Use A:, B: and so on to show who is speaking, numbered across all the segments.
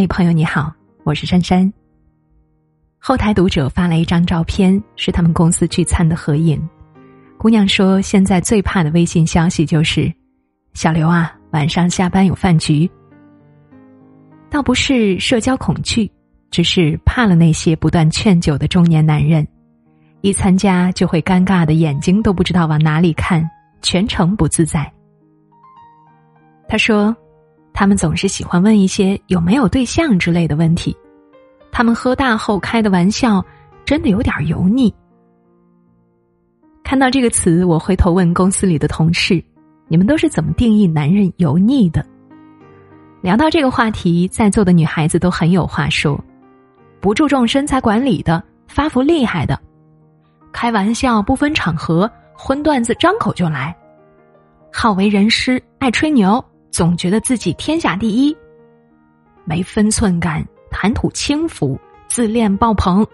A: 嘿，朋友你好，我是珊珊。后台读者发来一张照片，是他们公司聚餐的合影。姑娘说，现在最怕的微信消息就是：“小刘啊，晚上下班有饭局。”倒不是社交恐惧，只是怕了那些不断劝酒的中年男人，一参加就会尴尬的眼睛都不知道往哪里看，全程不自在。他说。他们总是喜欢问一些有没有对象之类的问题，他们喝大后开的玩笑真的有点油腻。看到这个词，我回头问公司里的同事：“你们都是怎么定义男人油腻的？”聊到这个话题，在座的女孩子都很有话说：不注重身材管理的，发福厉害的，开玩笑不分场合，荤段子张口就来，好为人师，爱吹牛。总觉得自己天下第一，没分寸感，谈吐轻浮，自恋爆棚。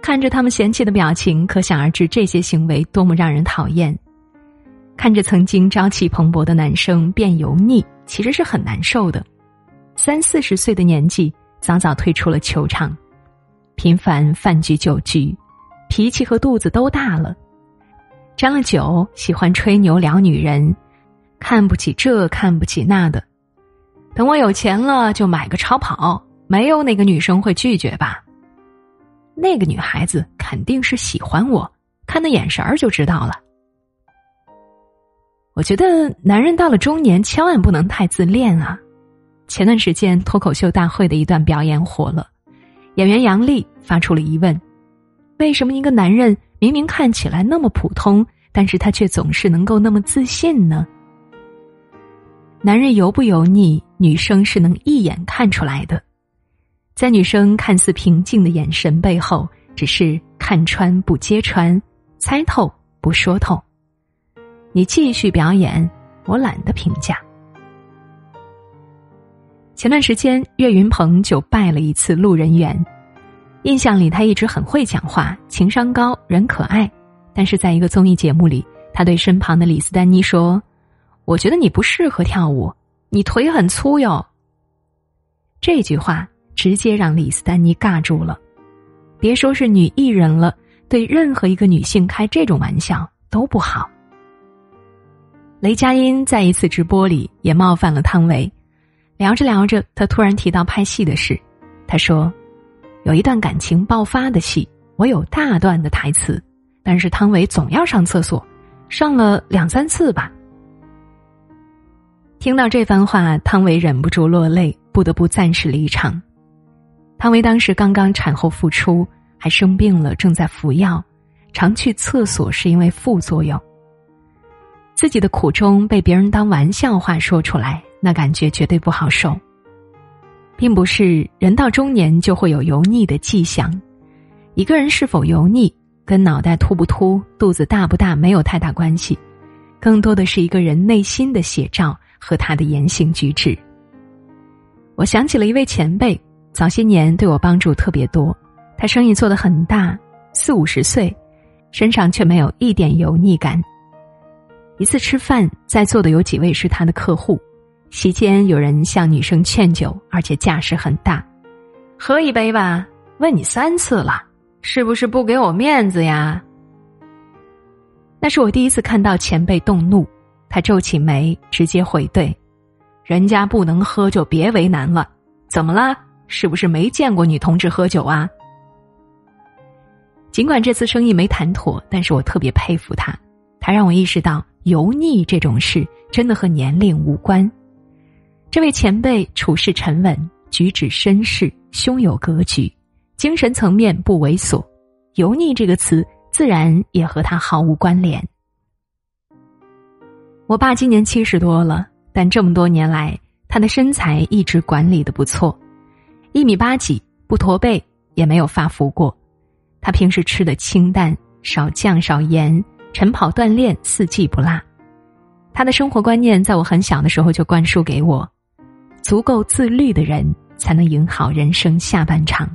A: 看着他们嫌弃的表情，可想而知这些行为多么让人讨厌。看着曾经朝气蓬勃的男生变油腻，其实是很难受的。三四十岁的年纪，早早退出了球场，频繁饭局酒局，脾气和肚子都大了。沾了酒，喜欢吹牛聊女人。看不起这，看不起那的。等我有钱了，就买个超跑。没有哪个女生会拒绝吧？那个女孩子肯定是喜欢我，看那眼神儿就知道了。我觉得男人到了中年，千万不能太自恋啊！前段时间脱口秀大会的一段表演火了，演员杨笠发出了疑问：为什么一个男人明明看起来那么普通，但是他却总是能够那么自信呢？男人油不油腻，女生是能一眼看出来的。在女生看似平静的眼神背后，只是看穿不揭穿，猜透不说透。你继续表演，我懒得评价。前段时间，岳云鹏就拜了一次路人缘。印象里，他一直很会讲话，情商高，人可爱。但是在一个综艺节目里，他对身旁的李斯丹妮说。我觉得你不适合跳舞，你腿很粗哟。这句话直接让李斯丹妮尬住了，别说是女艺人了，对任何一个女性开这种玩笑都不好。雷佳音在一次直播里也冒犯了汤唯，聊着聊着，他突然提到拍戏的事，他说：“有一段感情爆发的戏，我有大段的台词，但是汤唯总要上厕所，上了两三次吧。”听到这番话，汤唯忍不住落泪，不得不暂时离场。汤唯当时刚刚产后复出，还生病了，正在服药，常去厕所是因为副作用。自己的苦衷被别人当玩笑话说出来，那感觉绝对不好受。并不是人到中年就会有油腻的迹象，一个人是否油腻，跟脑袋秃不秃、肚子大不大没有太大关系，更多的是一个人内心的写照。和他的言行举止，我想起了一位前辈，早些年对我帮助特别多。他生意做得很大，四五十岁，身上却没有一点油腻感。一次吃饭，在座的有几位是他的客户，席间有人向女生劝酒，而且架势很大，喝一杯吧，问你三次了，是不是不给我面子呀？那是我第一次看到前辈动怒。他皱起眉，直接回怼：“人家不能喝就别为难了，怎么啦？是不是没见过女同志喝酒啊？”尽管这次生意没谈妥，但是我特别佩服他，他让我意识到油腻这种事真的和年龄无关。这位前辈处事沉稳，举止绅士，胸有格局，精神层面不猥琐，油腻这个词自然也和他毫无关联。我爸今年七十多了，但这么多年来，他的身材一直管理的不错，一米八几，不驼背，也没有发福过。他平时吃的清淡，少酱少盐，晨跑锻炼，四季不落。他的生活观念在我很小的时候就灌输给我：足够自律的人才能赢好人生下半场。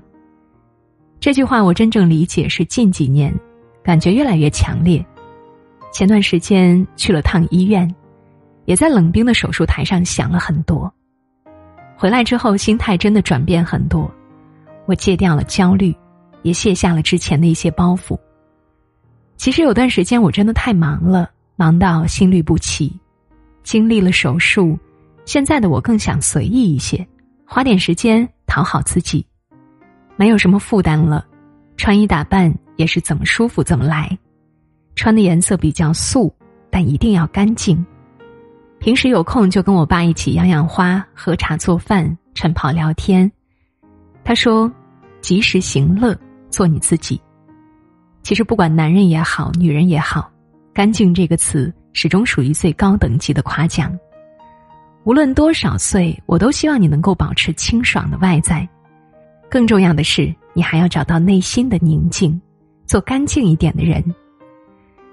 A: 这句话我真正理解是近几年，感觉越来越强烈。前段时间去了趟医院，也在冷冰的手术台上想了很多。回来之后，心态真的转变很多。我戒掉了焦虑，也卸下了之前的一些包袱。其实有段时间我真的太忙了，忙到心律不齐。经历了手术，现在的我更想随意一些，花点时间讨好自己，没有什么负担了。穿衣打扮也是怎么舒服怎么来，穿的颜色比较素，但一定要干净。平时有空就跟我爸一起养养花、喝茶、做饭、晨跑、聊天。他说：“及时行乐，做你自己。”其实不管男人也好，女人也好，“干净”这个词始终属于最高等级的夸奖。无论多少岁，我都希望你能够保持清爽的外在。更重要的是。你还要找到内心的宁静，做干净一点的人。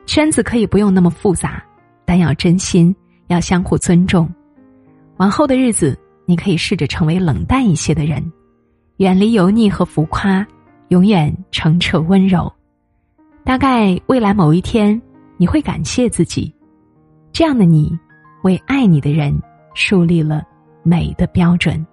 A: 圈子可以不用那么复杂，但要真心，要相互尊重。往后的日子，你可以试着成为冷淡一些的人，远离油腻和浮夸，永远澄澈温柔。大概未来某一天，你会感谢自己，这样的你，为爱你的人树立了美的标准。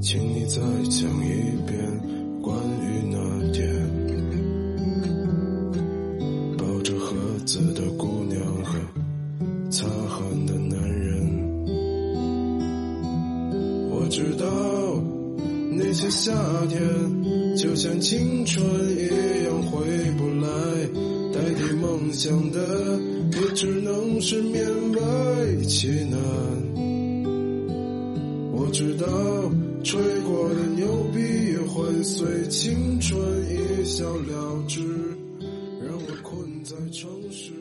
B: 请你再讲一遍关于那天抱着盒子的姑娘和擦汗的男人。我知道那些夏天就像青春一样回不来，代替梦想的也只能是勉为其难。我知道。吹过的牛逼也会随青春一笑了之，让我困在城市。